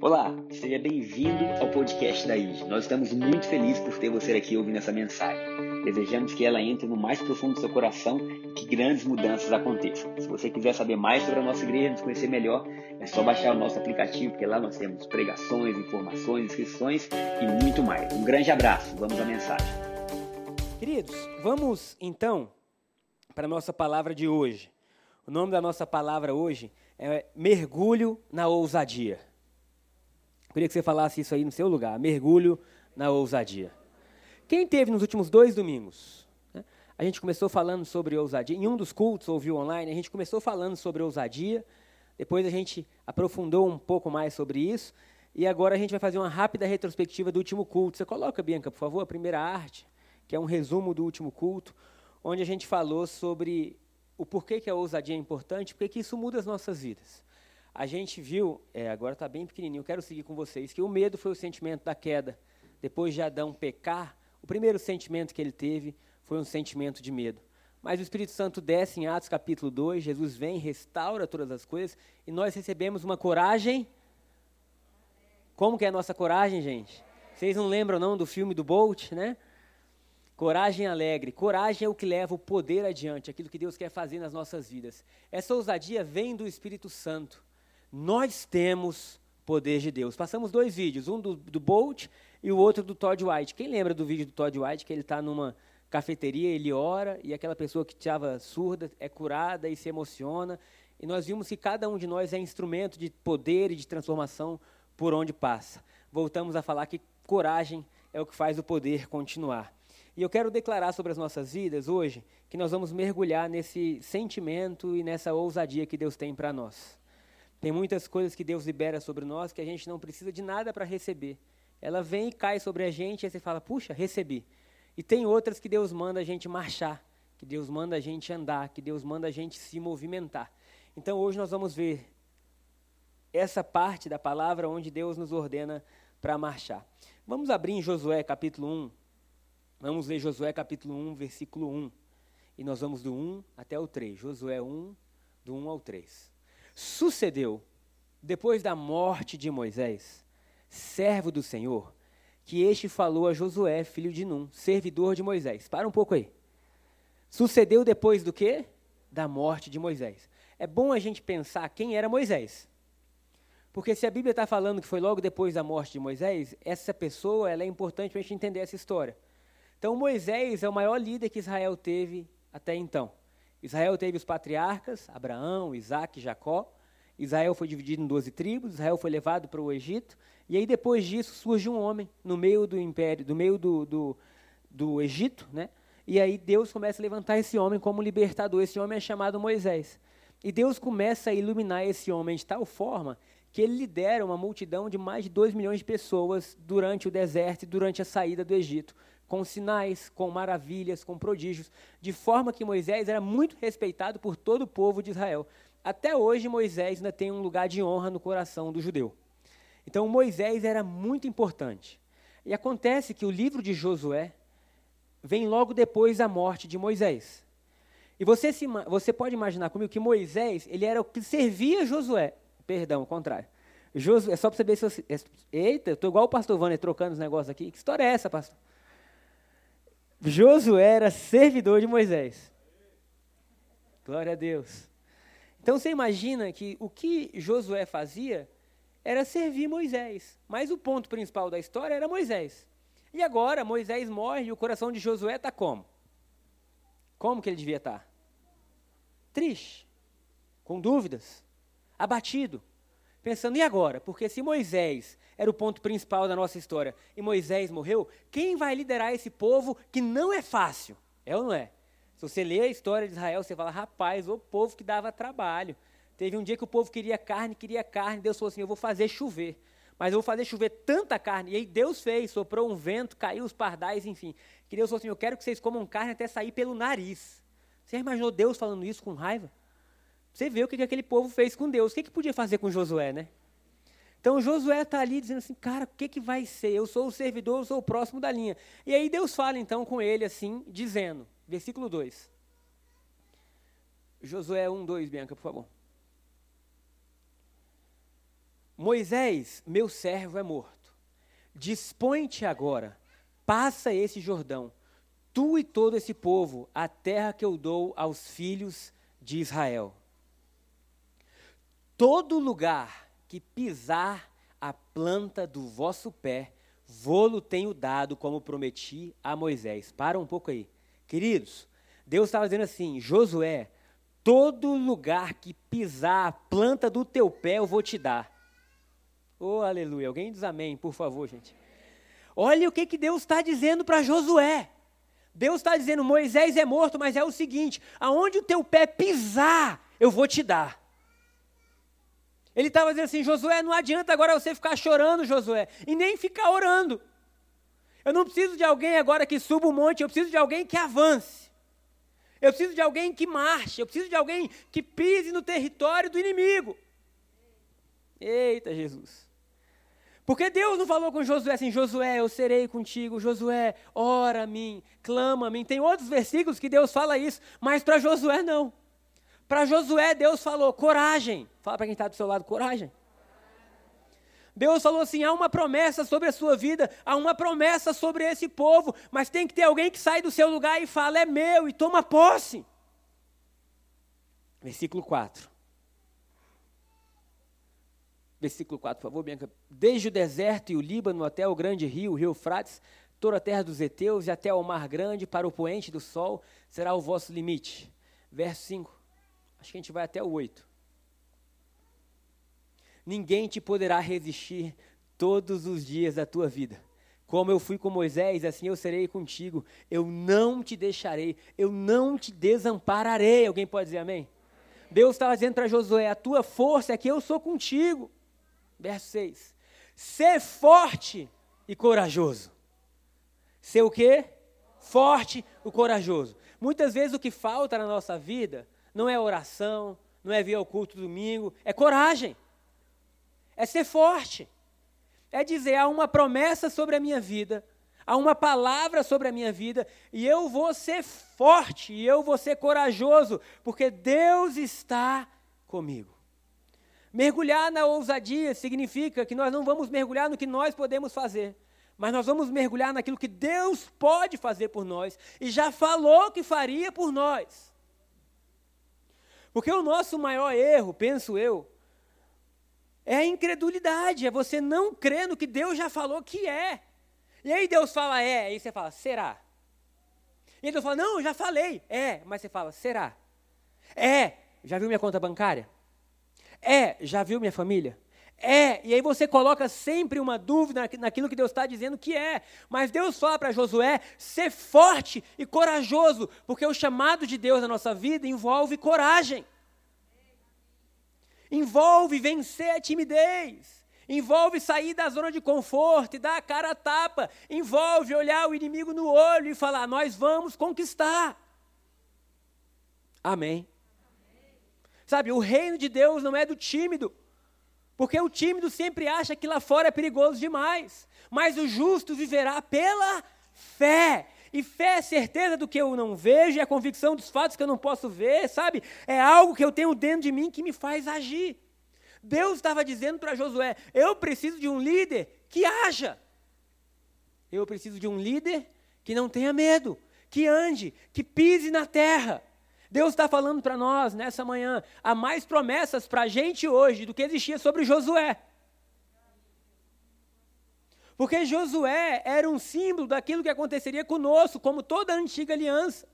Olá, seja bem-vindo ao podcast da IG. Nós estamos muito felizes por ter você aqui ouvindo essa mensagem. Desejamos que ela entre no mais profundo do seu coração e que grandes mudanças aconteçam. Se você quiser saber mais sobre a nossa igreja, nos conhecer melhor, é só baixar o nosso aplicativo, porque lá nós temos pregações, informações, inscrições e muito mais. Um grande abraço, vamos à mensagem. Queridos, vamos então para a nossa palavra de hoje. O nome da nossa palavra hoje é Mergulho na Ousadia. Queria que você falasse isso aí no seu lugar, mergulho na ousadia. Quem teve nos últimos dois domingos? Né? A gente começou falando sobre ousadia. Em um dos cultos, ouviu online, a gente começou falando sobre ousadia. Depois a gente aprofundou um pouco mais sobre isso. E agora a gente vai fazer uma rápida retrospectiva do último culto. Você coloca, Bianca, por favor, a primeira arte, que é um resumo do último culto, onde a gente falou sobre o porquê que a ousadia é importante, porque que isso muda as nossas vidas a gente viu, é, agora está bem pequenininho, quero seguir com vocês, que o medo foi o sentimento da queda. Depois de Adão pecar, o primeiro sentimento que ele teve foi um sentimento de medo. Mas o Espírito Santo desce em Atos capítulo 2, Jesus vem, restaura todas as coisas, e nós recebemos uma coragem. Como que é a nossa coragem, gente? Vocês não lembram não do filme do Bolt, né? Coragem alegre. Coragem é o que leva o poder adiante, aquilo que Deus quer fazer nas nossas vidas. Essa ousadia vem do Espírito Santo. Nós temos poder de Deus. Passamos dois vídeos, um do, do Bolt e o outro do Todd White. Quem lembra do vídeo do Todd White, que ele está numa cafeteria, ele ora e aquela pessoa que estava surda é curada e se emociona. E nós vimos que cada um de nós é instrumento de poder e de transformação por onde passa. Voltamos a falar que coragem é o que faz o poder continuar. E eu quero declarar sobre as nossas vidas hoje que nós vamos mergulhar nesse sentimento e nessa ousadia que Deus tem para nós. Tem muitas coisas que Deus libera sobre nós que a gente não precisa de nada para receber. Ela vem e cai sobre a gente, e você fala, puxa, recebi. E tem outras que Deus manda a gente marchar, que Deus manda a gente andar, que Deus manda a gente se movimentar. Então hoje nós vamos ver essa parte da palavra onde Deus nos ordena para marchar. Vamos abrir em Josué capítulo 1. Vamos ler Josué capítulo 1, versículo 1. E nós vamos do 1 até o 3. Josué 1, do 1 ao 3. Sucedeu, depois da morte de Moisés, servo do Senhor, que este falou a Josué, filho de Num, servidor de Moisés. Para um pouco aí. Sucedeu depois do quê? Da morte de Moisés. É bom a gente pensar quem era Moisés. Porque se a Bíblia está falando que foi logo depois da morte de Moisés, essa pessoa ela é importante para a gente entender essa história. Então, Moisés é o maior líder que Israel teve até então. Israel teve os patriarcas, Abraão, Isaac, Jacó. Israel foi dividido em 12 tribos, Israel foi levado para o Egito, e aí depois disso surge um homem no meio do império, no meio do, do, do Egito, né? E aí Deus começa a levantar esse homem como libertador. Esse homem é chamado Moisés. E Deus começa a iluminar esse homem de tal forma que ele lidera uma multidão de mais de 2 milhões de pessoas durante o deserto e durante a saída do Egito com sinais, com maravilhas, com prodígios, de forma que Moisés era muito respeitado por todo o povo de Israel. Até hoje, Moisés ainda tem um lugar de honra no coração do judeu. Então, Moisés era muito importante. E acontece que o livro de Josué vem logo depois da morte de Moisés. E você, se, você pode imaginar comigo que Moisés, ele era o que servia Josué. Perdão, o contrário. Josué, é só para saber se eu... Eita, eu estou igual o pastor Vânia trocando os negócios aqui. Que história é essa, pastor? Josué era servidor de Moisés. Glória a Deus. Então você imagina que o que Josué fazia era servir Moisés. Mas o ponto principal da história era Moisés. E agora Moisés morre e o coração de Josué está como? Como que ele devia estar? Tá? Triste, com dúvidas, abatido, pensando, e agora? Porque se Moisés era o ponto principal da nossa história, e Moisés morreu, quem vai liderar esse povo que não é fácil? É ou não é? Se você lê a história de Israel, você fala, rapaz, o povo que dava trabalho. Teve um dia que o povo queria carne, queria carne, Deus falou assim, eu vou fazer chover. Mas eu vou fazer chover tanta carne. E aí Deus fez, soprou um vento, caiu os pardais, enfim. Que Deus falou assim, eu quero que vocês comam carne até sair pelo nariz. Você imaginou Deus falando isso com raiva? Você vê o que aquele povo fez com Deus. O que, que podia fazer com Josué, né? Então Josué está ali dizendo assim, cara, o que, que vai ser? Eu sou o servidor, eu sou o próximo da linha. E aí Deus fala então com ele assim, dizendo, versículo 2. Josué 1, 2, Bianca, por favor. Moisés, meu servo é morto. Dispõe-te agora, passa esse Jordão, tu e todo esse povo, a terra que eu dou aos filhos de Israel. Todo lugar que pisar a planta do vosso pé, vou-lo tenho dado, como prometi a Moisés. Para um pouco aí. Queridos, Deus estava dizendo assim: Josué, todo lugar que pisar a planta do teu pé, eu vou te dar. Oh, aleluia. Alguém diz amém, por favor, gente. Olha o que, que Deus está dizendo para Josué. Deus está dizendo: Moisés é morto, mas é o seguinte: aonde o teu pé pisar, eu vou te dar. Ele estava dizendo assim: Josué, não adianta agora você ficar chorando, Josué, e nem ficar orando. Eu não preciso de alguém agora que suba o monte, eu preciso de alguém que avance. Eu preciso de alguém que marche, eu preciso de alguém que pise no território do inimigo. Eita Jesus. Porque Deus não falou com Josué assim, Josué, eu serei contigo, Josué, ora a mim, clama a mim. Tem outros versículos que Deus fala isso, mas para Josué não. Para Josué, Deus falou, coragem. Fala para quem está do seu lado, coragem. Deus falou assim: há uma promessa sobre a sua vida, há uma promessa sobre esse povo, mas tem que ter alguém que sai do seu lugar e fala: é meu, e toma posse. Versículo 4 versículo 4, por favor, Bianca. Desde o deserto e o Líbano até o grande rio, o rio Frates, toda a terra dos heteus e até o mar grande, para o poente do sol, será o vosso limite. Verso 5. Acho que a gente vai até o 8. Ninguém te poderá resistir todos os dias da tua vida. Como eu fui com Moisés, assim eu serei contigo. Eu não te deixarei, eu não te desampararei. Alguém pode dizer amém? Deus estava dizendo para Josué: a tua força é que eu sou contigo. Verso 6. Ser forte e corajoso. Ser o quê? Forte e corajoso. Muitas vezes o que falta na nossa vida não é oração, não é vir ao culto domingo, é coragem. É ser forte. É dizer, há uma promessa sobre a minha vida, há uma palavra sobre a minha vida, e eu vou ser forte, e eu vou ser corajoso, porque Deus está comigo. Mergulhar na ousadia significa que nós não vamos mergulhar no que nós podemos fazer, mas nós vamos mergulhar naquilo que Deus pode fazer por nós e já falou que faria por nós. Porque o nosso maior erro, penso eu, é a incredulidade, é você não crer no que Deus já falou que é. E aí Deus fala é, aí você fala será. E aí Deus fala não, já falei, é, mas você fala será. É, já viu minha conta bancária? É, já viu minha família? É, e aí você coloca sempre uma dúvida naquilo que Deus está dizendo que é. Mas Deus fala para Josué ser forte e corajoso, porque o chamado de Deus na nossa vida envolve coragem. Envolve vencer a timidez. Envolve sair da zona de conforto e dar a cara a tapa. Envolve olhar o inimigo no olho e falar: Nós vamos conquistar. Amém. Sabe, o reino de Deus não é do tímido. Porque o tímido sempre acha que lá fora é perigoso demais. Mas o justo viverá pela fé. E fé é certeza do que eu não vejo, é a convicção dos fatos que eu não posso ver, sabe? É algo que eu tenho dentro de mim que me faz agir. Deus estava dizendo para Josué: eu preciso de um líder que haja. Eu preciso de um líder que não tenha medo, que ande, que pise na terra. Deus está falando para nós nessa manhã, há mais promessas para a gente hoje do que existia sobre Josué. Porque Josué era um símbolo daquilo que aconteceria conosco, como toda a antiga aliança.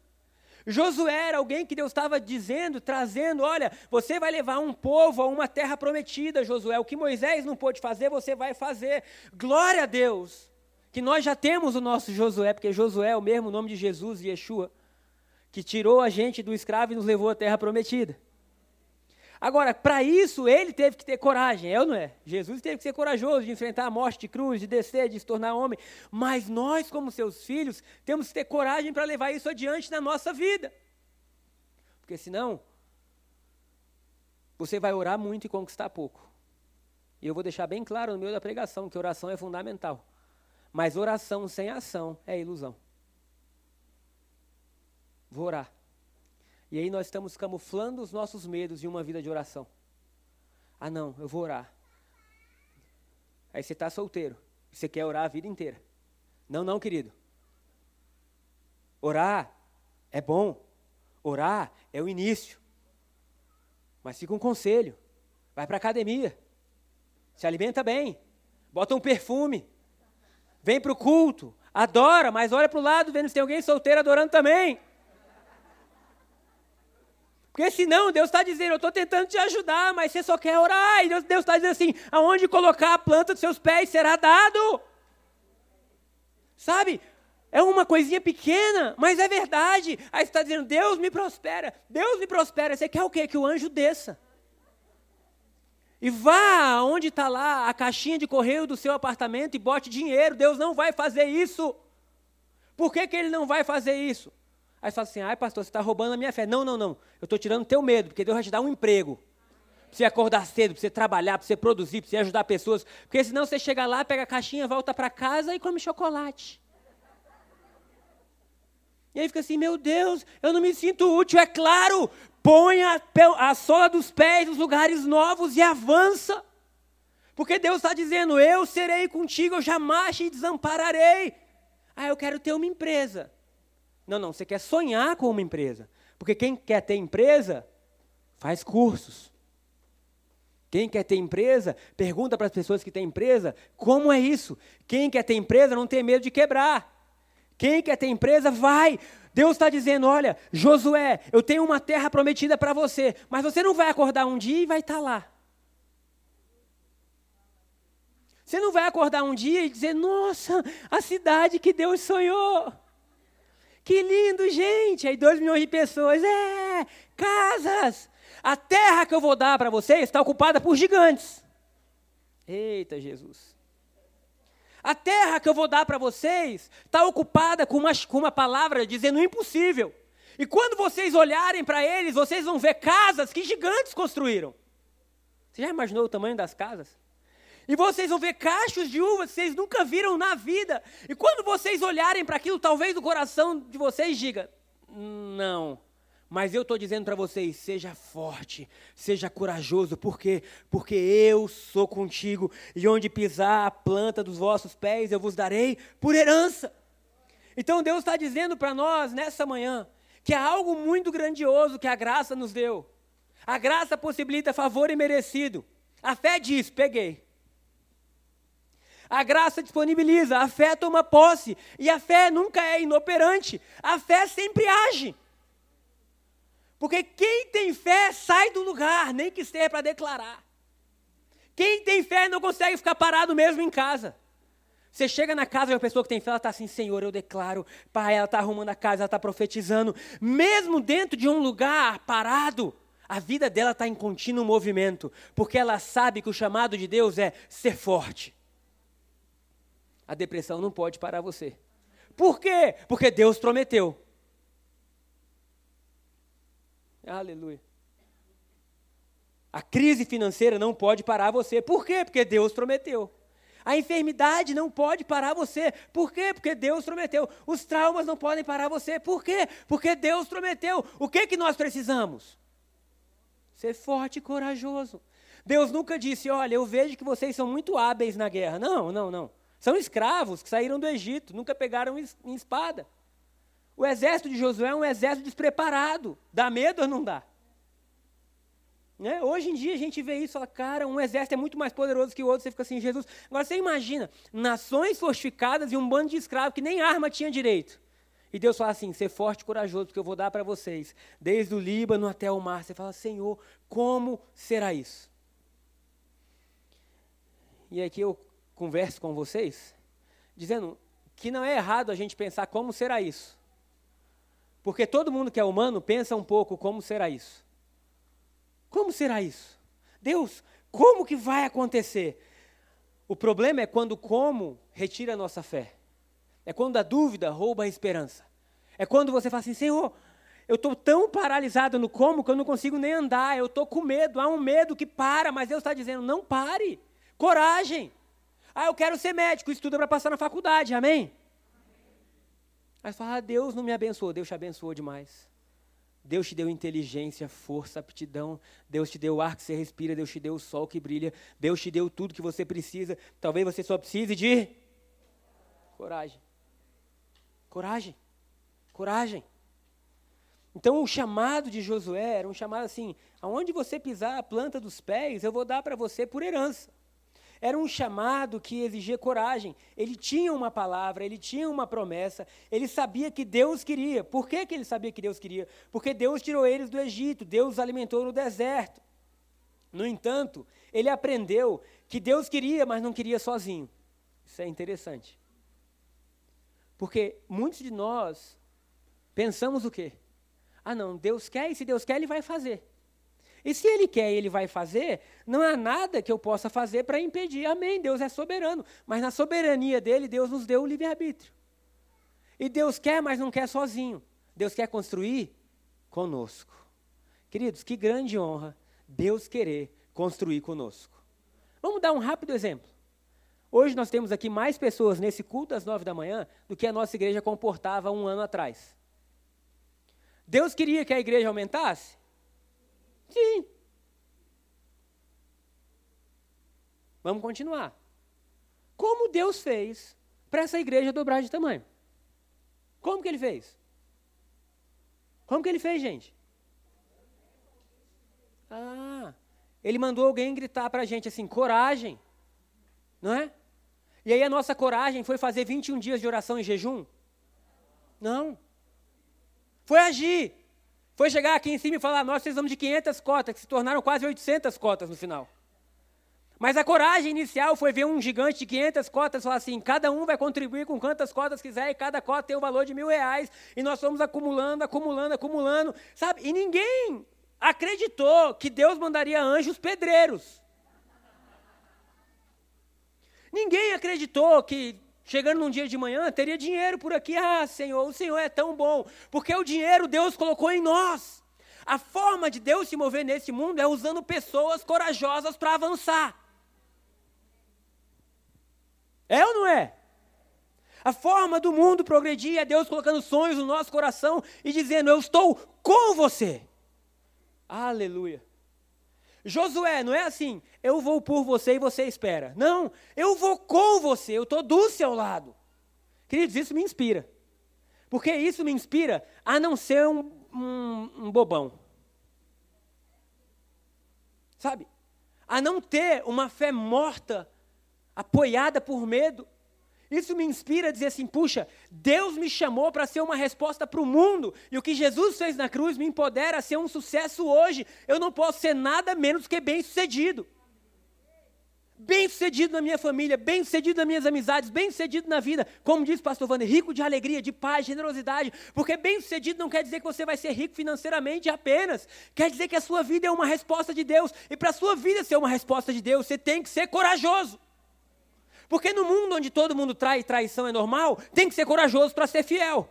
Josué era alguém que Deus estava dizendo, trazendo: olha, você vai levar um povo a uma terra prometida, Josué. O que Moisés não pôde fazer, você vai fazer. Glória a Deus, que nós já temos o nosso Josué, porque Josué é o mesmo nome de Jesus e Yeshua que tirou a gente do escravo e nos levou à terra prometida. Agora, para isso, ele teve que ter coragem, é ou não é? Jesus teve que ser corajoso de enfrentar a morte de cruz, de descer, de se tornar homem. Mas nós, como seus filhos, temos que ter coragem para levar isso adiante na nossa vida. Porque senão, você vai orar muito e conquistar pouco. E eu vou deixar bem claro no meio da pregação que oração é fundamental. Mas oração sem ação é ilusão. Vou orar. E aí nós estamos camuflando os nossos medos em uma vida de oração. Ah, não, eu vou orar. Aí você está solteiro. Você quer orar a vida inteira. Não, não, querido. Orar é bom. Orar é o início. Mas fica um conselho. Vai para a academia. Se alimenta bem. Bota um perfume. Vem para o culto. Adora, mas olha para o lado, vendo se tem alguém solteiro adorando também. Porque senão Deus está dizendo, eu estou tentando te ajudar, mas você só quer orar. E Deus está dizendo assim, aonde colocar a planta dos seus pés será dado. Sabe? É uma coisinha pequena, mas é verdade. Aí você está dizendo, Deus me prospera, Deus me prospera. Você quer o quê? Que o anjo desça. E vá onde está lá a caixinha de correio do seu apartamento e bote dinheiro. Deus não vai fazer isso. Por que, que ele não vai fazer isso? Aí você fala assim, ai pastor, você está roubando a minha fé. Não, não, não. Eu estou tirando o teu medo, porque Deus vai te dar um emprego. Para você acordar cedo, para você trabalhar, para você produzir, para você ajudar pessoas. Porque senão você chega lá, pega a caixinha, volta para casa e come chocolate. E aí fica assim, meu Deus, eu não me sinto útil. É claro, põe a, a sola dos pés nos lugares novos e avança. Porque Deus está dizendo, eu serei contigo, eu jamais te desampararei. Ah, eu quero ter uma empresa. Não, não, você quer sonhar com uma empresa. Porque quem quer ter empresa, faz cursos. Quem quer ter empresa, pergunta para as pessoas que têm empresa, como é isso? Quem quer ter empresa não tem medo de quebrar. Quem quer ter empresa, vai. Deus está dizendo: olha, Josué, eu tenho uma terra prometida para você, mas você não vai acordar um dia e vai estar tá lá. Você não vai acordar um dia e dizer: nossa, a cidade que Deus sonhou. Que lindo, gente! Aí dois milhões de pessoas. É, casas. A terra que eu vou dar para vocês está ocupada por gigantes. Eita, Jesus. A terra que eu vou dar para vocês está ocupada com uma, com uma palavra dizendo impossível. E quando vocês olharem para eles, vocês vão ver casas que gigantes construíram. Você já imaginou o tamanho das casas? E vocês vão ver cachos de uvas que vocês nunca viram na vida. E quando vocês olharem para aquilo, talvez o coração de vocês diga: Não. Mas eu estou dizendo para vocês: seja forte, seja corajoso, por quê? Porque eu sou contigo, e onde pisar a planta dos vossos pés, eu vos darei por herança. Então Deus está dizendo para nós nessa manhã que há algo muito grandioso que a graça nos deu. A graça possibilita favor imerecido. A fé diz: peguei. A graça disponibiliza, a fé toma posse. E a fé nunca é inoperante. A fé sempre age. Porque quem tem fé sai do lugar, nem que seja para declarar. Quem tem fé não consegue ficar parado mesmo em casa. Você chega na casa de uma pessoa que tem fé, ela está assim, Senhor, eu declaro, Pai, ela está arrumando a casa, ela está profetizando. Mesmo dentro de um lugar parado, a vida dela está em contínuo movimento, porque ela sabe que o chamado de Deus é ser forte a depressão não pode parar você. Por quê? Porque Deus prometeu. Aleluia. A crise financeira não pode parar você. Por quê? Porque Deus prometeu. A enfermidade não pode parar você. Por quê? Porque Deus prometeu. Os traumas não podem parar você. Por quê? Porque Deus prometeu. O que que nós precisamos? Ser forte e corajoso. Deus nunca disse: "Olha, eu vejo que vocês são muito hábeis na guerra". Não, não, não. São escravos que saíram do Egito, nunca pegaram em espada. O exército de Josué é um exército despreparado. Dá medo ou não dá? Né? Hoje em dia a gente vê isso, fala, cara, um exército é muito mais poderoso que o outro, você fica assim, Jesus. Agora você imagina, nações fortificadas e um bando de escravos que nem arma tinha direito. E Deus fala assim: ser forte e corajoso, porque eu vou dar para vocês, desde o Líbano até o mar. Você fala, Senhor, como será isso? E aqui eu converso com vocês, dizendo que não é errado a gente pensar como será isso. Porque todo mundo que é humano pensa um pouco como será isso. Como será isso? Deus, como que vai acontecer? O problema é quando como retira a nossa fé. É quando a dúvida rouba a esperança. É quando você fala assim, Senhor, eu estou tão paralisado no como que eu não consigo nem andar. Eu estou com medo. Há um medo que para, mas Deus está dizendo, não pare. Coragem. Ah, eu quero ser médico, estuda para passar na faculdade, amém? Aí fala, ah, Deus não me abençoou, Deus te abençoou demais. Deus te deu inteligência, força, aptidão. Deus te deu o ar que você respira. Deus te deu o sol que brilha. Deus te deu tudo que você precisa. Talvez você só precise de coragem. Coragem. Coragem. Então o chamado de Josué era um chamado assim: aonde você pisar a planta dos pés, eu vou dar para você por herança. Era um chamado que exigia coragem. Ele tinha uma palavra, ele tinha uma promessa, ele sabia que Deus queria. Por que, que ele sabia que Deus queria? Porque Deus tirou eles do Egito, Deus os alimentou no deserto. No entanto, ele aprendeu que Deus queria, mas não queria sozinho. Isso é interessante. Porque muitos de nós pensamos o quê? Ah, não, Deus quer e se Deus quer, Ele vai fazer. E se Ele quer Ele vai fazer, não há nada que eu possa fazer para impedir. Amém, Deus é soberano. Mas na soberania dele, Deus nos deu o livre-arbítrio. E Deus quer, mas não quer sozinho. Deus quer construir conosco. Queridos, que grande honra Deus querer construir conosco. Vamos dar um rápido exemplo. Hoje nós temos aqui mais pessoas nesse culto às nove da manhã do que a nossa igreja comportava um ano atrás. Deus queria que a igreja aumentasse? Sim. Vamos continuar. Como Deus fez para essa igreja dobrar de tamanho? Como que ele fez? Como que ele fez, gente? Ah, ele mandou alguém gritar para a gente assim, coragem, não é? E aí a nossa coragem foi fazer 21 dias de oração e jejum? Não. Foi agir. Foi chegar aqui em cima e falar: nós precisamos de 500 cotas, que se tornaram quase 800 cotas no final. Mas a coragem inicial foi ver um gigante de 500 cotas falar assim: cada um vai contribuir com quantas cotas quiser e cada cota tem o valor de mil reais. E nós fomos acumulando, acumulando, acumulando, sabe? E ninguém acreditou que Deus mandaria anjos pedreiros. Ninguém acreditou que chegando num dia de manhã, teria dinheiro por aqui. Ah, Senhor, o Senhor é tão bom, porque o dinheiro Deus colocou em nós. A forma de Deus se mover nesse mundo é usando pessoas corajosas para avançar. É ou não é? A forma do mundo progredir é Deus colocando sonhos no nosso coração e dizendo: Eu estou com você. Aleluia. Josué, não é assim, eu vou por você e você espera. Não, eu vou com você, eu estou do seu lado. Queridos, isso me inspira. Porque isso me inspira a não ser um, um, um bobão. Sabe? A não ter uma fé morta, apoiada por medo, isso me inspira a dizer assim: puxa, Deus me chamou para ser uma resposta para o mundo, e o que Jesus fez na cruz me empodera a ser um sucesso hoje. Eu não posso ser nada menos que bem-sucedido. Bem-sucedido na minha família, bem-sucedido nas minhas amizades, bem-sucedido na vida. Como diz o pastor Wander, rico de alegria, de paz, generosidade. Porque bem-sucedido não quer dizer que você vai ser rico financeiramente apenas. Quer dizer que a sua vida é uma resposta de Deus. E para a sua vida ser uma resposta de Deus, você tem que ser corajoso. Porque no mundo onde todo mundo trai e traição é normal, tem que ser corajoso para ser fiel.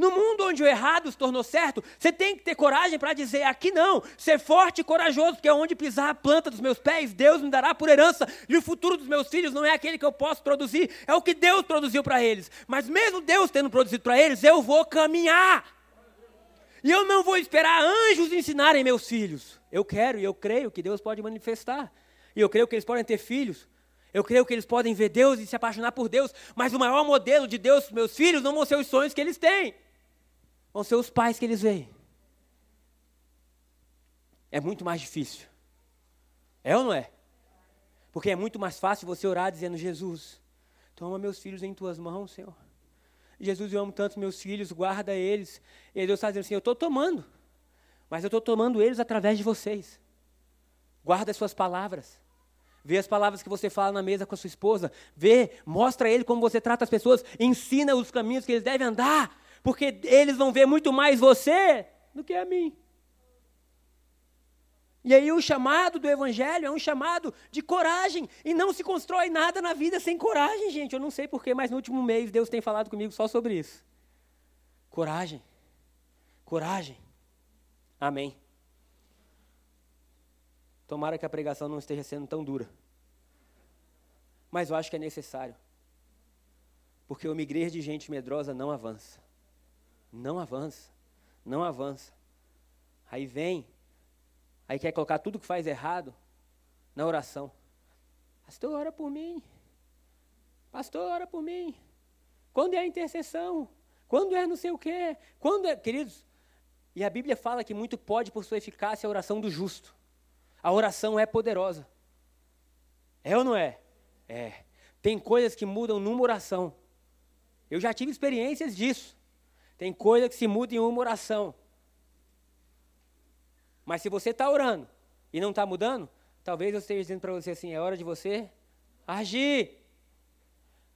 No mundo onde o errado se tornou certo, você tem que ter coragem para dizer aqui não, ser forte e corajoso, porque onde pisar a planta dos meus pés, Deus me dará por herança, e o futuro dos meus filhos não é aquele que eu posso produzir, é o que Deus produziu para eles. Mas mesmo Deus tendo produzido para eles, eu vou caminhar. E eu não vou esperar anjos ensinarem meus filhos. Eu quero e eu creio que Deus pode manifestar. E eu creio que eles podem ter filhos. Eu creio que eles podem ver Deus e se apaixonar por Deus, mas o maior modelo de Deus para meus filhos não vão ser os sonhos que eles têm, vão ser os pais que eles veem. É muito mais difícil. É ou não é? Porque é muito mais fácil você orar dizendo: Jesus, toma meus filhos em tuas mãos, Senhor. Jesus, eu amo tanto meus filhos, guarda eles. E Deus está dizendo assim: Eu estou tomando, mas eu estou tomando eles através de vocês. Guarda as suas palavras. Vê as palavras que você fala na mesa com a sua esposa. Vê, mostra a ele como você trata as pessoas. Ensina os caminhos que eles devem andar. Porque eles vão ver muito mais você do que a mim. E aí o chamado do Evangelho é um chamado de coragem. E não se constrói nada na vida sem coragem, gente. Eu não sei porquê, mas no último mês Deus tem falado comigo só sobre isso. Coragem. Coragem. Amém. Tomara que a pregação não esteja sendo tão dura. Mas eu acho que é necessário. Porque uma igreja de gente medrosa não avança. Não avança. não avança. Aí vem, aí quer colocar tudo que faz errado na oração. Pastor, ora por mim. Pastor, ora por mim. Quando é a intercessão? Quando é não sei o quê? Quando é, queridos, e a Bíblia fala que muito pode por sua eficácia a oração do justo. A oração é poderosa. É ou não é? É. Tem coisas que mudam numa oração. Eu já tive experiências disso. Tem coisa que se muda em uma oração. Mas se você está orando e não está mudando, talvez eu esteja dizendo para você assim: é hora de você agir.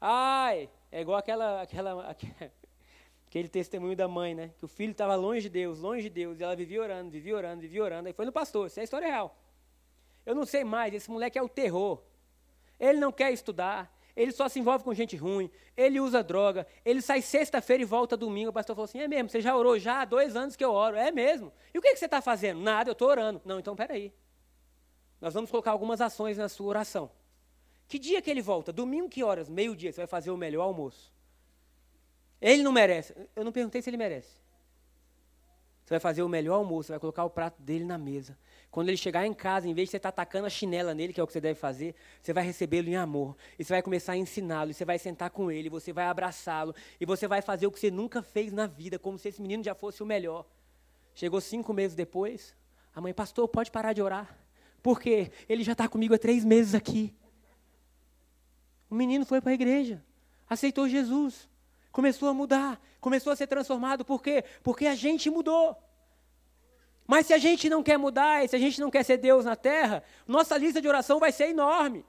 Ai, é igual aquela, aquela, aquele testemunho da mãe, né? Que o filho estava longe de Deus, longe de Deus, e ela vivia orando, vivia orando, vivia orando. Aí foi no pastor, isso é história real. Eu não sei mais, esse moleque é o terror. Ele não quer estudar, ele só se envolve com gente ruim, ele usa droga, ele sai sexta-feira e volta domingo. O pastor falou assim: é mesmo, você já orou já há dois anos que eu oro. É mesmo. E o que, que você está fazendo? Nada, eu estou orando. Não, então peraí. Nós vamos colocar algumas ações na sua oração. Que dia que ele volta? Domingo, que horas? Meio-dia, você vai fazer o melhor almoço. Ele não merece. Eu não perguntei se ele merece. Você vai fazer o melhor almoço, vai colocar o prato dele na mesa. Quando ele chegar em casa, em vez de você estar tá atacando a chinela nele, que é o que você deve fazer, você vai recebê-lo em amor. E você vai começar a ensiná-lo, e você vai sentar com ele, você vai abraçá-lo, e você vai fazer o que você nunca fez na vida, como se esse menino já fosse o melhor. Chegou cinco meses depois, a mãe, pastor, pode parar de orar. Por quê? Ele já está comigo há três meses aqui. O menino foi para a igreja, aceitou Jesus, começou a mudar, começou a ser transformado. Por quê? Porque a gente mudou. Mas se a gente não quer mudar, se a gente não quer ser Deus na terra, nossa lista de oração vai ser enorme.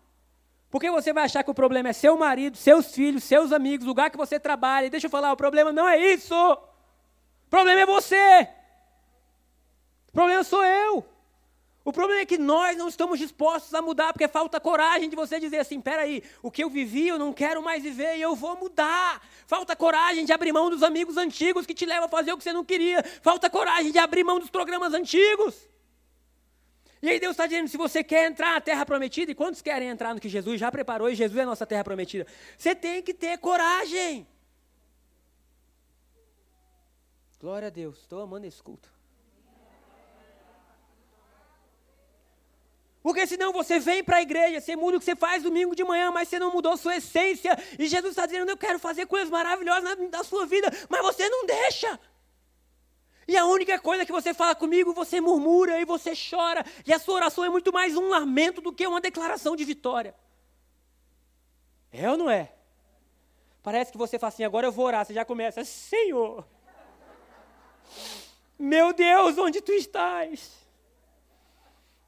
Porque você vai achar que o problema é seu marido, seus filhos, seus amigos, lugar que você trabalha. E deixa eu falar, o problema não é isso. O problema é você. O problema sou eu. O problema é que nós não estamos dispostos a mudar, porque falta coragem de você dizer assim: peraí, o que eu vivi eu não quero mais viver e eu vou mudar. Falta coragem de abrir mão dos amigos antigos que te levam a fazer o que você não queria. Falta coragem de abrir mão dos programas antigos. E aí Deus está dizendo: se você quer entrar na terra prometida, e quantos querem entrar no que Jesus já preparou e Jesus é a nossa terra prometida? Você tem que ter coragem. Glória a Deus, estou amando esse culto. Porque senão você vem para a igreja, você muda o que você faz domingo de manhã, mas você não mudou sua essência. E Jesus está dizendo: Eu quero fazer coisas maravilhosas na, na sua vida, mas você não deixa. E a única coisa que você fala comigo, você murmura e você chora. E a sua oração é muito mais um lamento do que uma declaração de vitória. É ou não é? Parece que você fala assim, agora eu vou orar. Você já começa, Senhor, meu Deus, onde tu estás?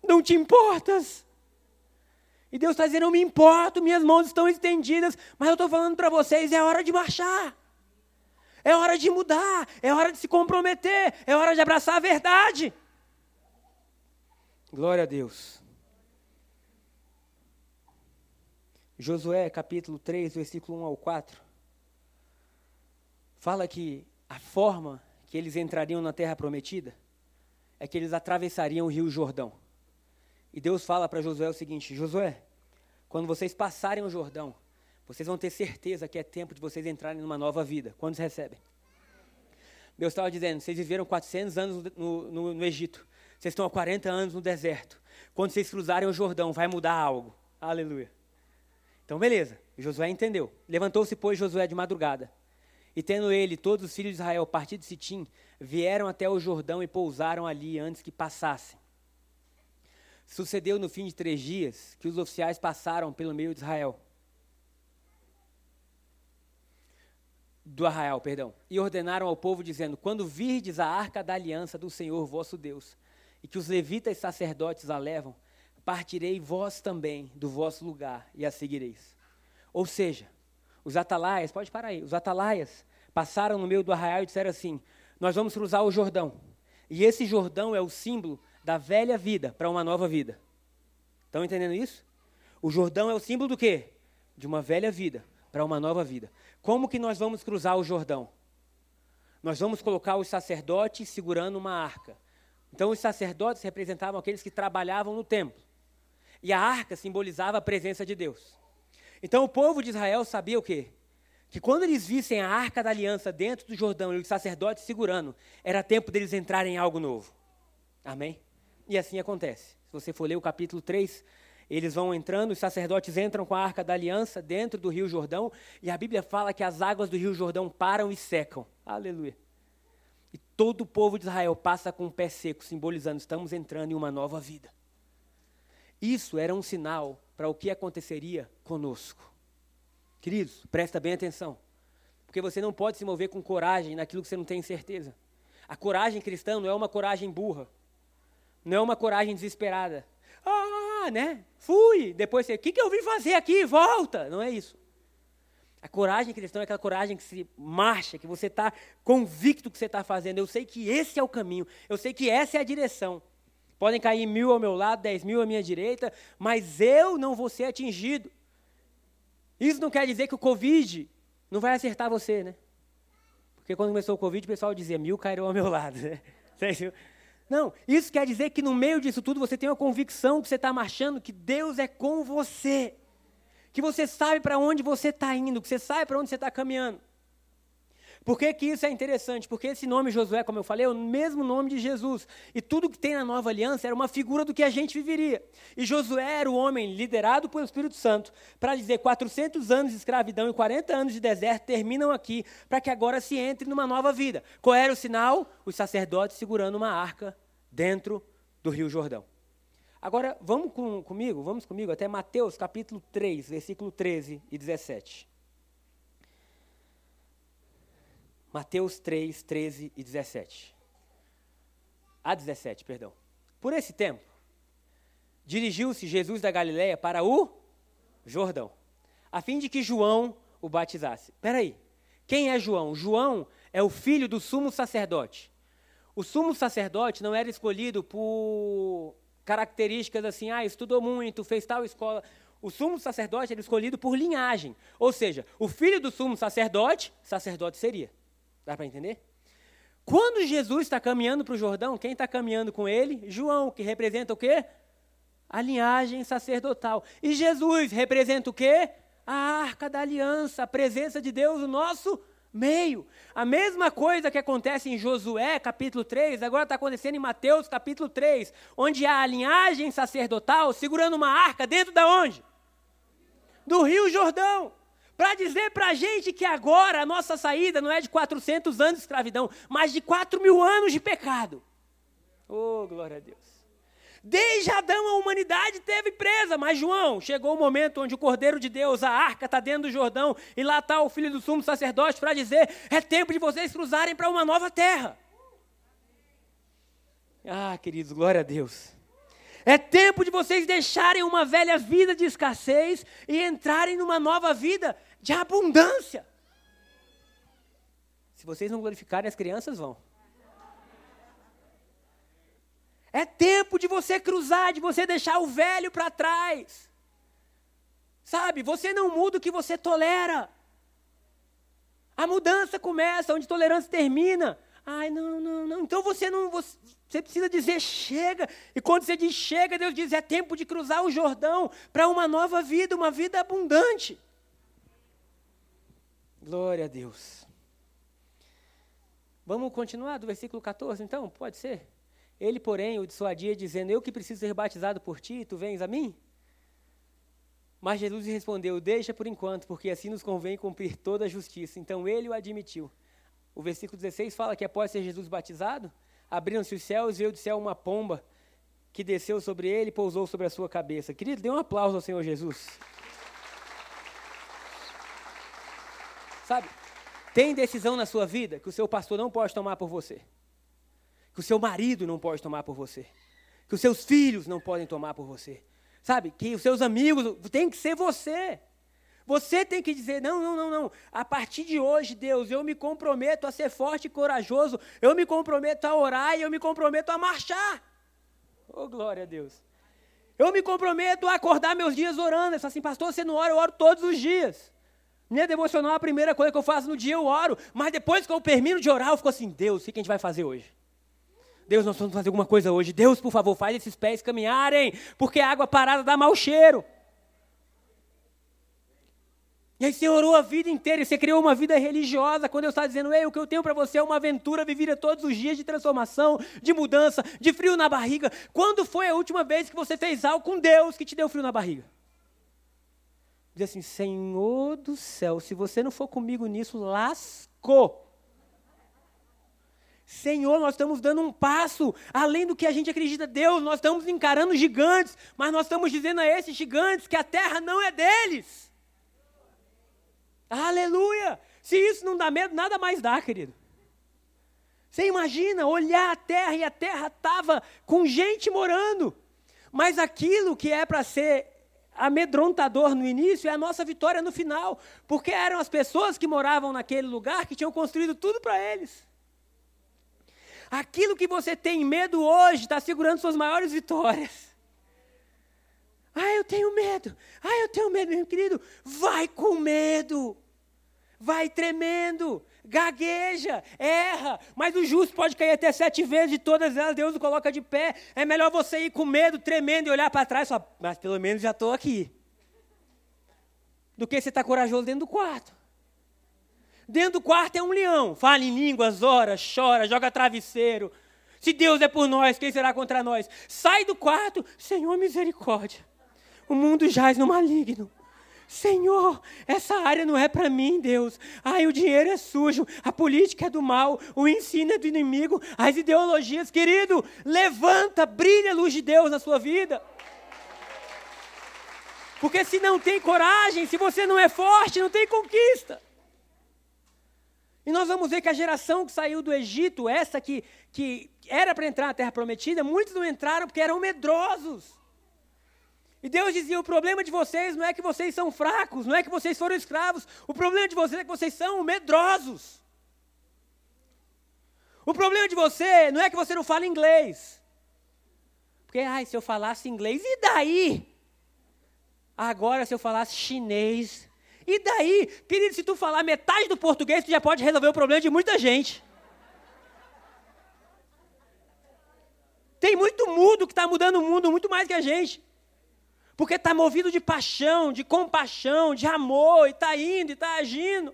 Não te importas. E Deus está dizendo: não me importo, minhas mãos estão estendidas, mas eu estou falando para vocês: é hora de marchar, é hora de mudar, é hora de se comprometer, é hora de abraçar a verdade. Glória a Deus. Josué capítulo 3, versículo 1 ao 4, fala que a forma que eles entrariam na terra prometida é que eles atravessariam o rio Jordão. E Deus fala para Josué o seguinte: Josué, quando vocês passarem o Jordão, vocês vão ter certeza que é tempo de vocês entrarem numa nova vida. Quantos recebem? Deus estava dizendo: vocês viveram 400 anos no, no, no Egito, vocês estão há 40 anos no deserto. Quando vocês cruzarem o Jordão, vai mudar algo. Aleluia. Então, beleza. Josué entendeu. Levantou-se, pois, Josué de madrugada. E tendo ele todos os filhos de Israel partido de Sitim, vieram até o Jordão e pousaram ali antes que passassem. Sucedeu no fim de três dias que os oficiais passaram pelo meio de Israel. Do arraial, perdão. E ordenaram ao povo, dizendo: Quando virdes a arca da aliança do Senhor vosso Deus, e que os levitas sacerdotes a levam, partirei vós também do vosso lugar e a seguireis. Ou seja, os atalaias, pode parar aí, os atalaias passaram no meio do arraial e disseram assim: Nós vamos cruzar o Jordão. E esse Jordão é o símbolo da velha vida para uma nova vida. Estão entendendo isso? O Jordão é o símbolo do quê? De uma velha vida para uma nova vida. Como que nós vamos cruzar o Jordão? Nós vamos colocar os sacerdotes segurando uma arca. Então, os sacerdotes representavam aqueles que trabalhavam no templo. E a arca simbolizava a presença de Deus. Então, o povo de Israel sabia o quê? que quando eles vissem a arca da aliança dentro do Jordão e os sacerdotes segurando, era tempo deles entrarem em algo novo. Amém? E assim acontece. Se você for ler o capítulo 3, eles vão entrando, os sacerdotes entram com a arca da aliança dentro do rio Jordão, e a Bíblia fala que as águas do rio Jordão param e secam. Aleluia. E todo o povo de Israel passa com o pé seco, simbolizando estamos entrando em uma nova vida. Isso era um sinal para o que aconteceria conosco. Queridos, presta bem atenção. Porque você não pode se mover com coragem naquilo que você não tem certeza. A coragem cristã não é uma coragem burra. Não é uma coragem desesperada. Ah, né? Fui. Depois você, o que, que eu vim fazer aqui? Volta. Não é isso. A coragem cristã é aquela coragem que se marcha, que você está convicto que você está fazendo. Eu sei que esse é o caminho. Eu sei que essa é a direção. Podem cair mil ao meu lado, dez mil à minha direita, mas eu não vou ser atingido. Isso não quer dizer que o Covid não vai acertar você, né? Porque quando começou o Covid, o pessoal dizia, mil cairão ao meu lado. Né? Não, isso quer dizer que no meio disso tudo você tem uma convicção que você está marchando, que Deus é com você. Que você sabe para onde você está indo, que você sabe para onde você está caminhando. Por que, que isso é interessante? Porque esse nome Josué, como eu falei, é o mesmo nome de Jesus. E tudo que tem na nova aliança era uma figura do que a gente viveria. E Josué era o homem liderado pelo Espírito Santo para dizer 400 anos de escravidão e 40 anos de deserto terminam aqui para que agora se entre numa nova vida. Qual era o sinal? Os sacerdotes segurando uma arca dentro do Rio Jordão. Agora, vamos com, comigo, vamos comigo até Mateus capítulo 3, versículo 13 e 17. Mateus 3, 13 e 17. A 17, perdão. Por esse tempo, dirigiu-se Jesus da Galiléia para o Jordão, a fim de que João o batizasse. Espera aí, quem é João? João é o filho do sumo sacerdote. O sumo sacerdote não era escolhido por características assim, ah, estudou muito, fez tal escola. O sumo sacerdote era escolhido por linhagem. Ou seja, o filho do sumo sacerdote, sacerdote seria. Dá para entender? Quando Jesus está caminhando para o Jordão, quem está caminhando com ele? João, que representa o quê? A linhagem sacerdotal. E Jesus representa o quê? A arca da aliança, a presença de Deus no nosso meio. A mesma coisa que acontece em Josué, capítulo 3, agora está acontecendo em Mateus, capítulo 3, onde há a linhagem sacerdotal segurando uma arca dentro da onde? Do Rio Jordão para dizer para a gente que agora a nossa saída não é de 400 anos de escravidão, mas de 4 mil anos de pecado. Oh, glória a Deus. Desde Adão a humanidade teve presa, mas João, chegou o momento onde o Cordeiro de Deus, a arca, está dentro do Jordão, e lá está o filho do sumo sacerdote para dizer: é tempo de vocês cruzarem para uma nova terra. Ah, queridos, glória a Deus. É tempo de vocês deixarem uma velha vida de escassez e entrarem numa nova vida de abundância. Se vocês não glorificarem, as crianças vão. É tempo de você cruzar, de você deixar o velho para trás. Sabe, você não muda o que você tolera. A mudança começa onde tolerância termina. Ai, não, não, não. Então você não. Você, você precisa dizer chega. E quando você diz chega, Deus diz: é tempo de cruzar o Jordão para uma nova vida, uma vida abundante. Glória a Deus. Vamos continuar do versículo 14, então? Pode ser? Ele, porém, o dissuadia, dizendo: Eu que preciso ser batizado por ti, tu vens a mim? Mas Jesus lhe respondeu: Deixa por enquanto, porque assim nos convém cumprir toda a justiça. Então ele o admitiu. O versículo 16 fala que após ser Jesus batizado, abriram-se os céus e veio do céu uma pomba que desceu sobre ele e pousou sobre a sua cabeça. Querido, dê um aplauso ao Senhor Jesus. Sabe? Tem decisão na sua vida que o seu pastor não pode tomar por você. Que o seu marido não pode tomar por você. Que os seus filhos não podem tomar por você. Sabe? Que os seus amigos. Tem que ser você. Você tem que dizer: não, não, não, não. A partir de hoje, Deus, eu me comprometo a ser forte e corajoso. Eu me comprometo a orar e eu me comprometo a marchar. Oh, glória a Deus. Eu me comprometo a acordar meus dias orando. Eu falo assim, pastor, você não ora, eu oro todos os dias. Minha devocional, a primeira coisa que eu faço no dia, eu oro. Mas depois que eu termino de orar, eu fico assim, Deus, o que a gente vai fazer hoje? Deus, nós vamos fazer alguma coisa hoje. Deus, por favor, faz esses pés caminharem, porque a água parada dá mau cheiro. E aí você orou a vida inteira você criou uma vida religiosa quando eu estava dizendo, ei, o que eu tenho para você é uma aventura vivida todos os dias de transformação, de mudança, de frio na barriga. Quando foi a última vez que você fez algo com Deus que te deu frio na barriga? Diz assim, Senhor do céu, se você não for comigo nisso, lascou. Senhor, nós estamos dando um passo além do que a gente acredita Deus, nós estamos encarando gigantes, mas nós estamos dizendo a esses gigantes que a terra não é deles. Aleluia! Se isso não dá medo, nada mais dá, querido. Você imagina olhar a terra e a terra estava com gente morando. Mas aquilo que é para ser amedrontador no início é a nossa vitória no final. Porque eram as pessoas que moravam naquele lugar que tinham construído tudo para eles. Aquilo que você tem medo hoje está segurando suas maiores vitórias. Ah, eu tenho medo. Ah, eu tenho medo, meu querido. Vai com medo. Vai tremendo. Gagueja, erra, mas o justo pode cair até sete vezes, de todas elas Deus o coloca de pé. É melhor você ir com medo, tremendo e olhar para trás e falar, mas pelo menos já estou aqui. Do que você estar tá corajoso dentro do quarto. Dentro do quarto é um leão, fala em línguas, ora, chora, joga travesseiro. Se Deus é por nós, quem será contra nós? Sai do quarto, Senhor misericórdia. O mundo jaz no maligno. Senhor, essa área não é para mim, Deus. Ai, o dinheiro é sujo, a política é do mal, o ensino é do inimigo, as ideologias. Querido, levanta, brilha a luz de Deus na sua vida. Porque se não tem coragem, se você não é forte, não tem conquista. E nós vamos ver que a geração que saiu do Egito, essa que, que era para entrar na Terra Prometida, muitos não entraram porque eram medrosos. E Deus dizia: o problema de vocês não é que vocês são fracos, não é que vocês foram escravos, o problema de vocês é que vocês são medrosos. O problema de você não é que você não fala inglês. Porque, ai, se eu falasse inglês, e daí? Agora, se eu falasse chinês, e daí? Querido, se tu falar metade do português, tu já pode resolver o problema de muita gente. Tem muito mudo que está mudando o mundo muito mais que a gente. Porque está movido de paixão, de compaixão, de amor, e está indo, e está agindo.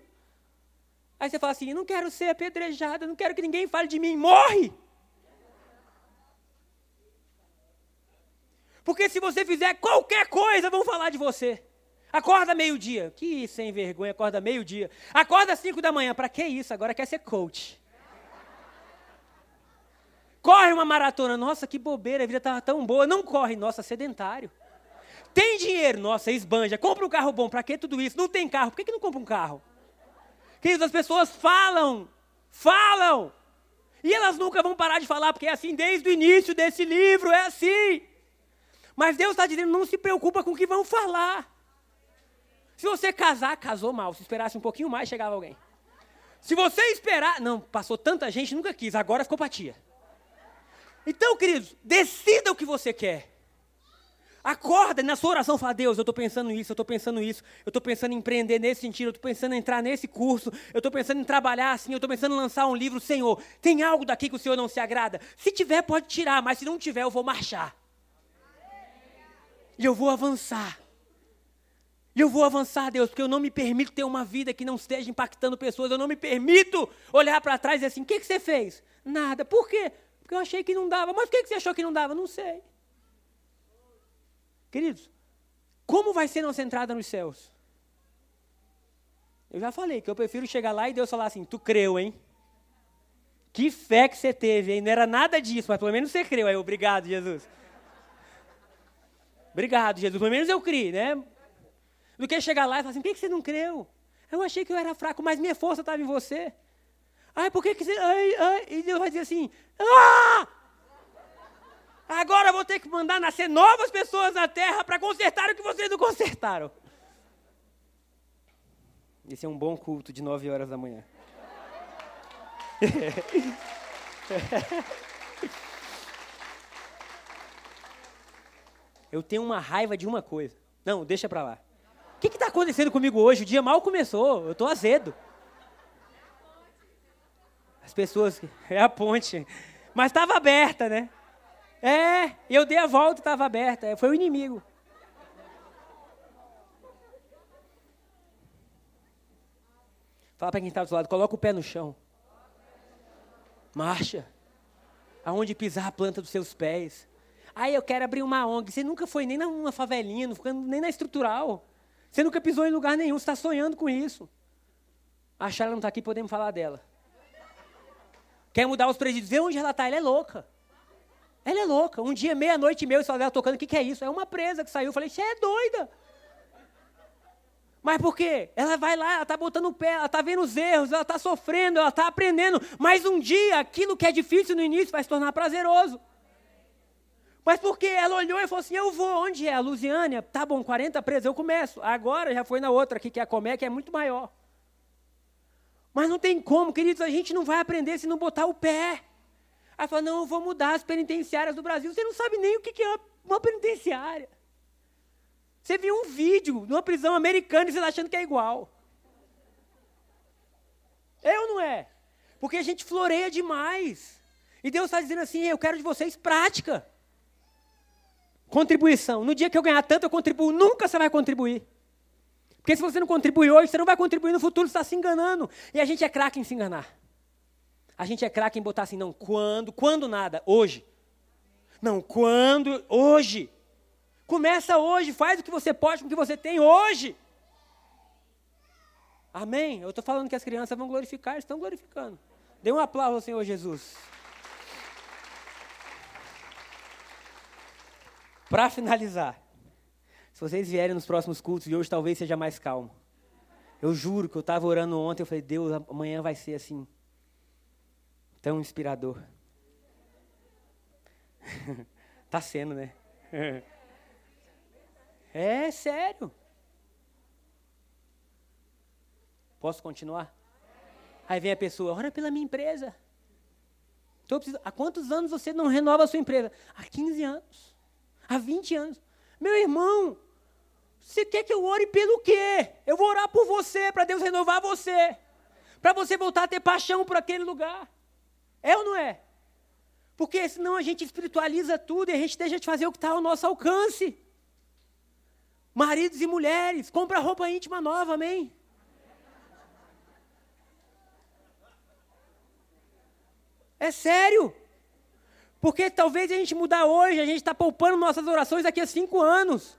Aí você fala assim: não quero ser apedrejado, não quero que ninguém fale de mim, morre! Porque se você fizer qualquer coisa, vão falar de você. Acorda meio-dia. Que sem vergonha, acorda meio-dia. Acorda cinco da manhã. Para que isso? Agora quer ser coach. Corre uma maratona. Nossa, que bobeira, a vida estava tão boa. Não corre. Nossa, sedentário. Tem dinheiro, nossa, esbanja. Compra um carro bom, para que tudo isso? Não tem carro, por que, que não compra um carro? Queridos, as pessoas falam, falam. E elas nunca vão parar de falar, porque é assim desde o início desse livro, é assim. Mas Deus está dizendo, não se preocupa com o que vão falar. Se você casar, casou mal. Se esperasse um pouquinho mais, chegava alguém. Se você esperar, não, passou tanta gente, nunca quis, agora ficou patia. Então, queridos, decida o que você quer. Acorda na sua oração, fala, Deus, eu estou pensando nisso, eu estou pensando isso, eu estou pensando em empreender nesse sentido, eu estou pensando em entrar nesse curso, eu estou pensando em trabalhar assim, eu estou pensando em lançar um livro, Senhor, tem algo daqui que o Senhor não se agrada? Se tiver, pode tirar, mas se não tiver, eu vou marchar. E eu vou avançar. E eu vou avançar, Deus, porque eu não me permito ter uma vida que não esteja impactando pessoas, eu não me permito olhar para trás e dizer assim, o que, que você fez? Nada. Por quê? Porque eu achei que não dava. Mas por que, que você achou que não dava? Não sei. Queridos, como vai ser nossa entrada nos céus? Eu já falei que eu prefiro chegar lá e Deus falar assim: Tu creu, hein? Que fé que você teve, hein? Não era nada disso, mas pelo menos você creu. Aí, obrigado, Jesus. Obrigado, Jesus. Pelo menos eu criei, né? Do que chegar lá e falar assim: Por que você não creu? Eu achei que eu era fraco, mas minha força estava em você. Ai, por que, que você. Ai, ai. E Deus vai dizer assim: Ah! Agora vou ter que mandar nascer novas pessoas na terra para consertar o que vocês não consertaram. Esse é um bom culto de 9 horas da manhã. eu tenho uma raiva de uma coisa. Não, deixa para lá. O que está acontecendo comigo hoje? O dia mal começou, eu estou azedo. As pessoas. É a ponte. Mas estava aberta, né? É, eu dei a volta e estava aberta. Foi o inimigo. Fala para quem está do seu lado, coloca o pé no chão. Marcha. Aonde pisar a planta dos seus pés. Aí eu quero abrir uma ONG. Você nunca foi nem numa favelinha, nem na estrutural. Você nunca pisou em lugar nenhum, você está sonhando com isso. A Charla não está aqui, podemos falar dela. Quer mudar os presídios? Vê onde ela está, ela é louca. Ela é louca. Um dia, meia-noite e meia, eu estava tocando, o que, que é isso? É uma presa que saiu. Eu falei, você é doida. Mas por quê? Ela vai lá, ela está botando o pé, ela está vendo os erros, ela está sofrendo, ela está aprendendo. Mas um dia, aquilo que é difícil no início vai se tornar prazeroso. Mas por quê? Ela olhou e falou assim: Eu vou. Onde é? A Lusiânia? Tá bom, 40 presos, eu começo. Agora já foi na outra aqui, que é a Comé, que é muito maior. Mas não tem como, queridos, a gente não vai aprender se não botar o pé. Aí fala: Não, eu vou mudar as penitenciárias do Brasil. Você não sabe nem o que é uma penitenciária. Você viu um vídeo de uma prisão americana e você está achando que é igual. É ou não é? Porque a gente floreia demais. E Deus está dizendo assim: Eu quero de vocês prática. Contribuição. No dia que eu ganhar tanto, eu contribuo. Nunca você vai contribuir. Porque se você não contribui hoje, você não vai contribuir no futuro, você está se enganando. E a gente é craque em se enganar. A gente é craque em botar assim, não, quando, quando nada, hoje. Não, quando, hoje. Começa hoje, faz o que você pode com o que você tem hoje. Amém? Eu estou falando que as crianças vão glorificar, estão glorificando. Dê um aplauso ao Senhor Jesus. Para finalizar, se vocês vierem nos próximos cultos e hoje talvez seja mais calmo. Eu juro que eu estava orando ontem, eu falei, Deus, amanhã vai ser assim, tão inspirador. tá sendo, né? É sério. Posso continuar? Aí vem a pessoa, ora pela minha empresa. Há quantos anos você não renova a sua empresa? Há 15 anos. Há 20 anos. Meu irmão, você quer que eu ore pelo quê? Eu vou orar por você, para Deus renovar você. Para você voltar a ter paixão por aquele lugar. É ou não é? Porque senão a gente espiritualiza tudo e a gente deixa de fazer o que está ao nosso alcance. Maridos e mulheres, compra roupa íntima nova, amém? É sério. Porque talvez a gente mudar hoje, a gente está poupando nossas orações daqui a cinco anos.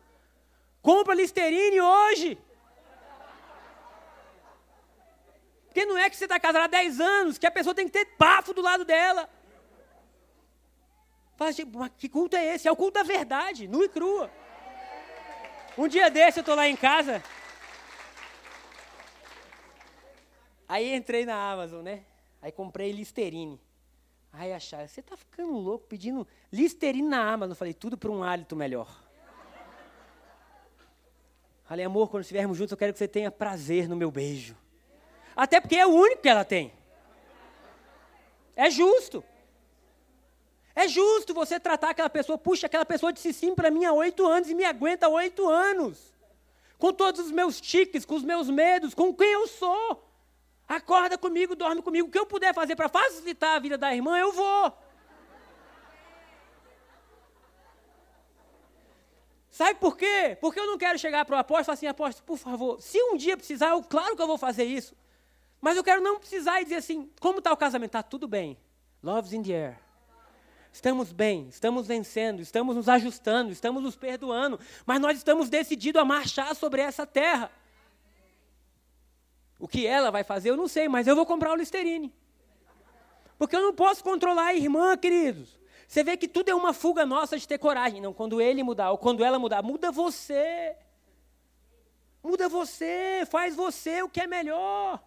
Compra Listerine hoje. Porque não é que você está casado há 10 anos, que a pessoa tem que ter bafo do lado dela. Fala, que culto é esse? É o culto da verdade, nua e crua. Um dia desse eu estou lá em casa. Aí entrei na Amazon, né? Aí comprei Listerine. Aí acharam, você está ficando louco pedindo Listerine na Amazon. Eu falei, tudo para um hálito melhor. Falei, amor, quando estivermos juntos, eu quero que você tenha prazer no meu beijo. Até porque é o único que ela tem. É justo. É justo você tratar aquela pessoa, puxa, aquela pessoa disse sim para mim há oito anos e me aguenta oito anos. Com todos os meus tiques, com os meus medos, com quem eu sou. Acorda comigo, dorme comigo. O que eu puder fazer para facilitar a vida da irmã, eu vou. Sabe por quê? Porque eu não quero chegar para o apóstolo e falar assim, apóstolo, por favor, se um dia precisar, eu, claro que eu vou fazer isso. Mas eu quero não precisar e dizer assim, como está o casamento? Está tudo bem. Love's in the air. Estamos bem, estamos vencendo, estamos nos ajustando, estamos nos perdoando, mas nós estamos decididos a marchar sobre essa terra. O que ela vai fazer, eu não sei, mas eu vou comprar o Listerine. Porque eu não posso controlar a irmã, queridos. Você vê que tudo é uma fuga nossa de ter coragem. Não, quando ele mudar, ou quando ela mudar, muda você. Muda você, faz você o que é melhor.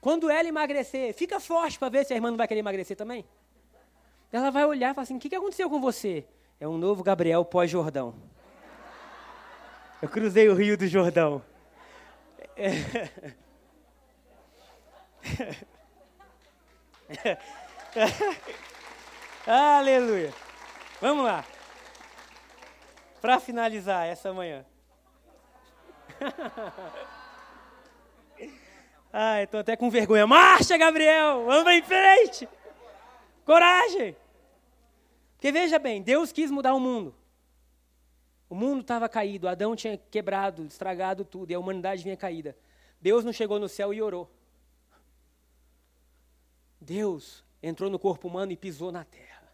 Quando ela emagrecer, fica forte para ver se a irmã não vai querer emagrecer também. Ela vai olhar e falar assim: o que, que aconteceu com você? É um novo Gabriel pós-Jordão. Eu cruzei o Rio do Jordão. É. Aleluia. Vamos lá. Para finalizar essa manhã. Ai, estou até com vergonha. Marcha, Gabriel! Vamos em frente! Coragem! Porque veja bem, Deus quis mudar o mundo. O mundo estava caído, Adão tinha quebrado, estragado tudo, e a humanidade vinha caída. Deus não chegou no céu e orou. Deus entrou no corpo humano e pisou na terra.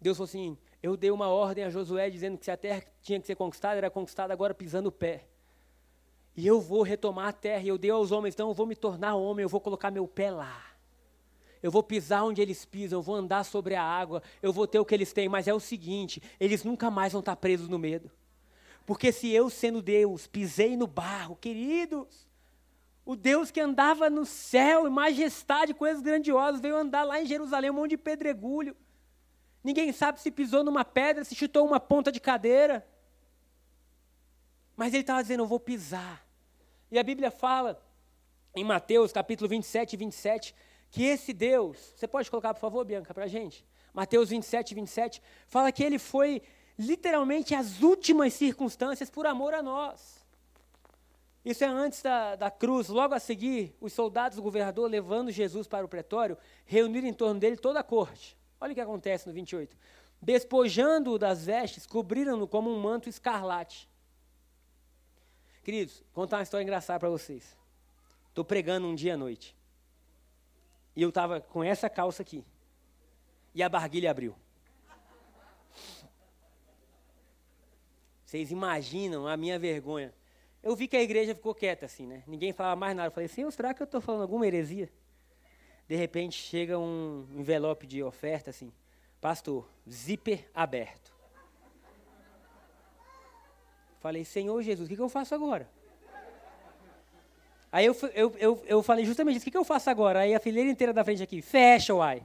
Deus falou assim: Eu dei uma ordem a Josué dizendo que se a terra tinha que ser conquistada, era conquistada agora pisando o pé. E eu vou retomar a terra, e eu dei aos homens, então eu vou me tornar homem, eu vou colocar meu pé lá. Eu vou pisar onde eles pisam, eu vou andar sobre a água, eu vou ter o que eles têm, mas é o seguinte: eles nunca mais vão estar presos no medo. Porque se eu, sendo Deus, pisei no barro, queridos, o Deus que andava no céu, em majestade, coisas grandiosas, veio andar lá em Jerusalém, um monte de pedregulho. Ninguém sabe se pisou numa pedra, se chutou uma ponta de cadeira. Mas ele estava dizendo: Eu vou pisar. E a Bíblia fala, em Mateus capítulo 27 e 27, que esse Deus, você pode colocar, por favor, Bianca, para a gente? Mateus 27 e 27, fala que ele foi literalmente as últimas circunstâncias por amor a nós. Isso é antes da, da cruz, logo a seguir, os soldados do governador levando Jesus para o pretório, reuniram em torno dele toda a corte. Olha o que acontece no 28. Despojando-o das vestes, cobriram-no como um manto escarlate. Queridos, contar uma história engraçada para vocês. Estou pregando um dia à noite. E eu estava com essa calça aqui. E a barguilha abriu. Vocês imaginam a minha vergonha. Eu vi que a igreja ficou quieta assim, né? Ninguém falava mais nada. Eu falei, Senhor, será que eu estou falando alguma heresia? De repente chega um envelope de oferta assim, pastor, zíper aberto. Falei, Senhor Jesus, o que, que eu faço agora? Aí eu, eu, eu, eu falei justamente isso, o que, que eu faço agora? Aí a fileira inteira da frente aqui, fecha, uai.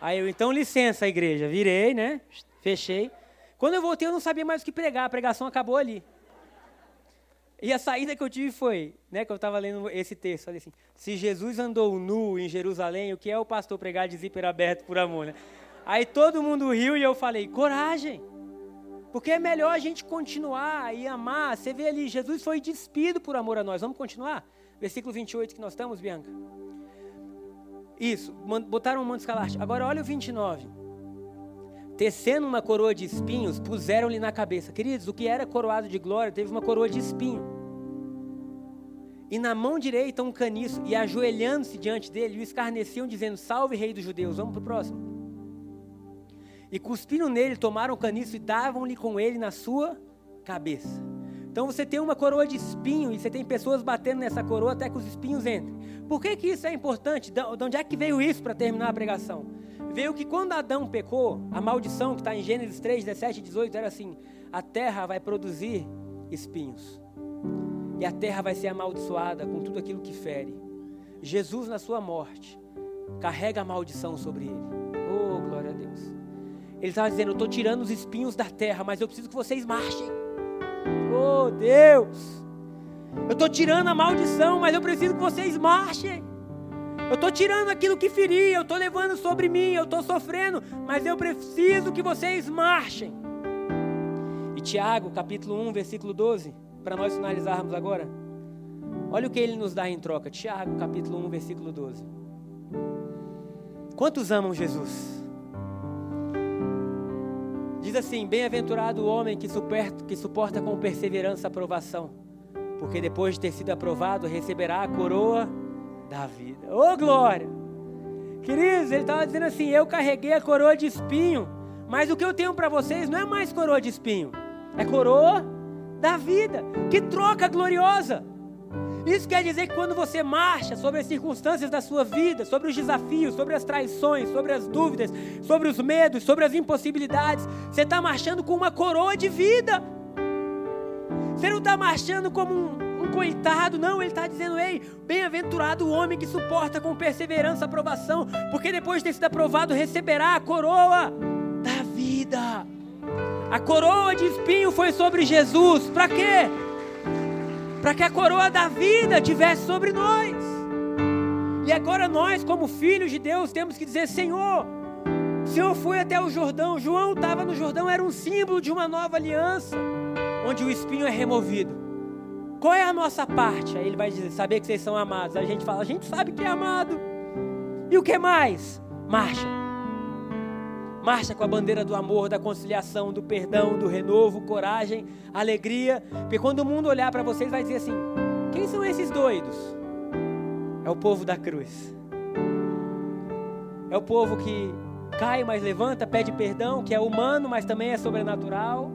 Aí eu, então licença, igreja, virei, né? Fechei. Quando eu voltei, eu não sabia mais o que pregar, a pregação acabou ali. E a saída que eu tive foi, né, que eu estava lendo esse texto, falei assim, se Jesus andou nu em Jerusalém, o que é o pastor pregar de zíper aberto por amor, né? Aí todo mundo riu e eu falei, coragem, porque é melhor a gente continuar e amar. Você vê ali, Jesus foi despido por amor a nós. Vamos continuar? Versículo 28 que nós estamos, Bianca. Isso, botaram um manto escalarte. Agora olha o 29. Tecendo uma coroa de espinhos, puseram-lhe na cabeça. Queridos, o que era coroado de glória teve uma coroa de espinho. E na mão direita um caniço, e ajoelhando-se diante dele, o escarneciam, dizendo: Salve, rei dos judeus. Vamos para o próximo. E cuspiram nele, tomaram o caniço e davam-lhe com ele na sua cabeça. Então você tem uma coroa de espinho e você tem pessoas batendo nessa coroa até que os espinhos entrem. Por que, que isso é importante? De onde é que veio isso para terminar a pregação? veio que quando Adão pecou, a maldição que está em Gênesis 3, 17 e 18 era assim: a terra vai produzir espinhos, e a terra vai ser amaldiçoada com tudo aquilo que fere. Jesus, na sua morte, carrega a maldição sobre ele. Oh, glória a Deus. Ele estava dizendo: Eu estou tirando os espinhos da terra, mas eu preciso que vocês marchem. Oh, Deus. Eu estou tirando a maldição, mas eu preciso que vocês marchem. Eu estou tirando aquilo que feri, eu estou levando sobre mim, eu estou sofrendo, mas eu preciso que vocês marchem. E Tiago, capítulo 1, versículo 12, para nós finalizarmos agora. Olha o que ele nos dá em troca. Tiago, capítulo 1, versículo 12. Quantos amam Jesus? Diz assim: Bem-aventurado o homem que suporta, que suporta com perseverança a aprovação, porque depois de ter sido aprovado, receberá a coroa da vida. Ô oh, glória! Queridos, ele estava dizendo assim: eu carreguei a coroa de espinho, mas o que eu tenho para vocês não é mais coroa de espinho, é coroa da vida. Que troca gloriosa! Isso quer dizer que quando você marcha sobre as circunstâncias da sua vida, sobre os desafios, sobre as traições, sobre as dúvidas, sobre os medos, sobre as impossibilidades, você está marchando com uma coroa de vida. Você não está marchando como um, um coitado, não, ele está dizendo: ei, bem-aventurado o homem que suporta com perseverança a aprovação, porque depois de ter sido aprovado, receberá a coroa da vida. A coroa de espinho foi sobre Jesus, para quê? Para que a coroa da vida tivesse sobre nós. E agora nós, como filhos de Deus, temos que dizer: Senhor, o Senhor foi até o Jordão. João estava no Jordão, era um símbolo de uma nova aliança, onde o espinho é removido. Qual é a nossa parte? Aí ele vai dizer: saber que vocês são amados. A gente fala: a gente sabe que é amado. E o que mais? Marcha. Marcha com a bandeira do amor, da conciliação, do perdão, do renovo, coragem, alegria. Porque quando o mundo olhar para vocês, vai dizer assim: quem são esses doidos? É o povo da cruz. É o povo que cai, mas levanta, pede perdão, que é humano, mas também é sobrenatural.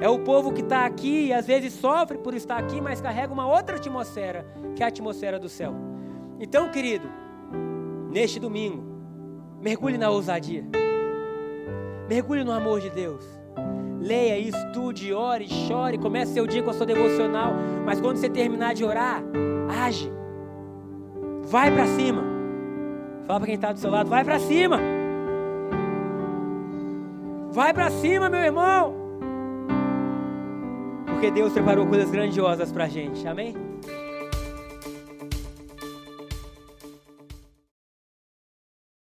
É o povo que está aqui e às vezes sofre por estar aqui, mas carrega uma outra atmosfera, que é a atmosfera do céu. Então, querido, neste domingo, mergulhe na ousadia. Mergulhe no amor de Deus. Leia, estude, ore, chore, comece seu dia com a sua devocional. Mas quando você terminar de orar, age. Vai para cima. Fala para quem está do seu lado, vai para cima. Vai para cima, meu irmão. Porque Deus preparou coisas grandiosas para a gente. Amém?